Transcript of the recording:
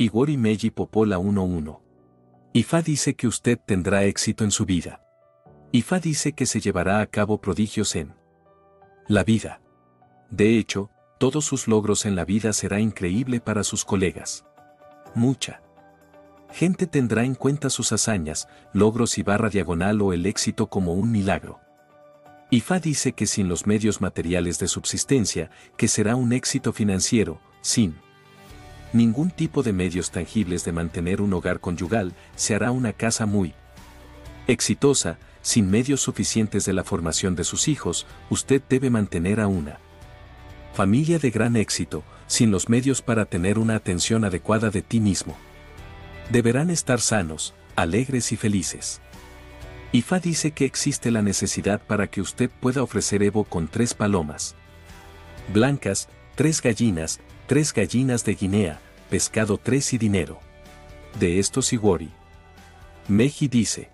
Igor y Meji Popola 11. Ifa dice que usted tendrá éxito en su vida. Ifa dice que se llevará a cabo prodigios en la vida. De hecho, todos sus logros en la vida será increíble para sus colegas. Mucha gente tendrá en cuenta sus hazañas, logros y barra diagonal o el éxito como un milagro. Ifa dice que sin los medios materiales de subsistencia, que será un éxito financiero, sin ningún tipo de medios tangibles de mantener un hogar conyugal, se hará una casa muy exitosa, sin medios suficientes de la formación de sus hijos, usted debe mantener a una familia de gran éxito, sin los medios para tener una atención adecuada de ti mismo. Deberán estar sanos, alegres y felices. IFA dice que existe la necesidad para que usted pueda ofrecer Evo con tres palomas blancas, tres gallinas, tres gallinas de Guinea, pescado tres y dinero. De estos Iwori. Meji dice.